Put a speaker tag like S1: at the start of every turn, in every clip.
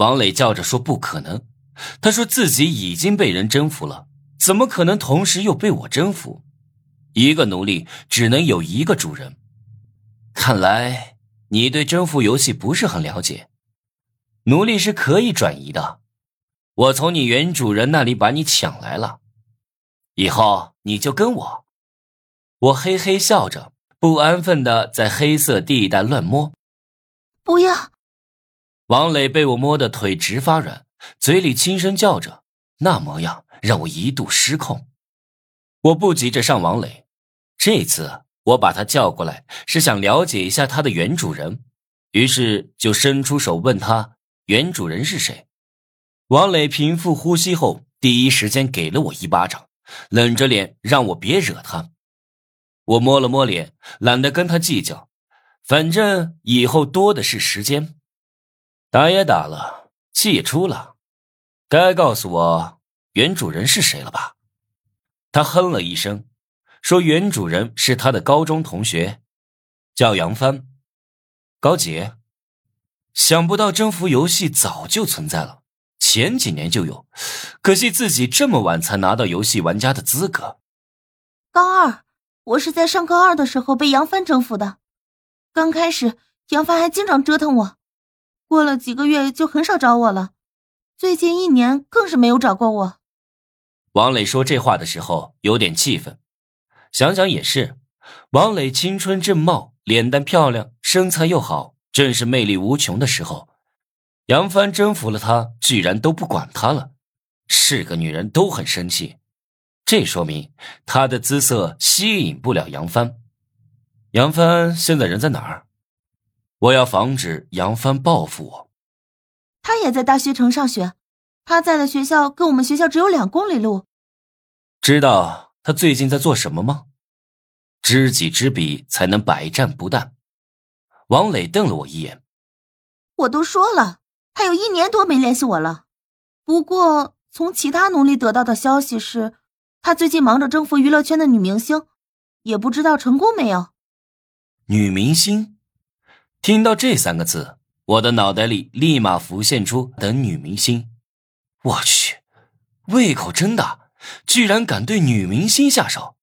S1: 王磊叫着说不可能，他说自己已经被人征服了，怎么可能同时又被我征服？一个奴隶只能有一个主人。看来你对征服游戏不是很了解。奴隶是可以转移的，我从你原主人那里把你抢来了，以后你就跟我。我嘿嘿笑着，不安分的在黑色地带乱摸。
S2: 不要！
S1: 王磊被我摸得腿直发软，嘴里轻声叫着，那模样让我一度失控。我不急着上王磊，这次我把他叫过来是想了解一下他的原主人，于是就伸出手问他原主人是谁。王磊平复呼吸后，第一时间给了我一巴掌，冷着脸让我别惹他。我摸了摸脸，懒得跟他计较，反正以后多的是时间。打也打了，气也出了，该告诉我原主人是谁了吧？他哼了一声，说：“原主人是他的高中同学，叫杨帆，高杰。想不到征服游戏早就存在了，前几年就有，可惜自己这么晚才拿到游戏玩家的资格。
S2: 高二，我是在上高二的时候被杨帆征服的。刚开始，杨帆还经常折腾我，过了几个月就很少找我了，最近一年更是没有找过我。”
S1: 王磊说这话的时候有点气愤，想想也是，王磊青春正茂，脸蛋漂亮，身材又好，正是魅力无穷的时候。杨帆征服了他，居然都不管他了，是个女人都很生气，这说明他的姿色吸引不了杨帆。杨帆现在人在哪儿？我要防止杨帆报复我。
S2: 他也在大学城上学。他在的学校跟我们学校只有两公里路。
S1: 知道他最近在做什么吗？知己知彼，才能百战不殆。王磊瞪了我一眼。
S2: 我都说了，他有一年多没联系我了。不过从其他奴隶得到的消息是，他最近忙着征服娱乐圈的女明星，也不知道成功没有。
S1: 女明星，听到这三个字，我的脑袋里立马浮现出等女明星。我去，胃口真大，居然敢对女明星下手。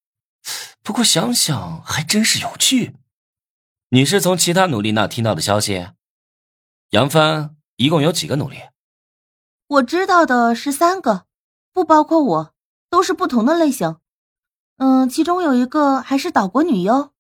S1: 不过想想还真是有趣。你是从其他奴隶那听到的消息？杨帆一共有几个奴隶？
S2: 我知道的是三个，不包括我，都是不同的类型。嗯，其中有一个还是岛国女优。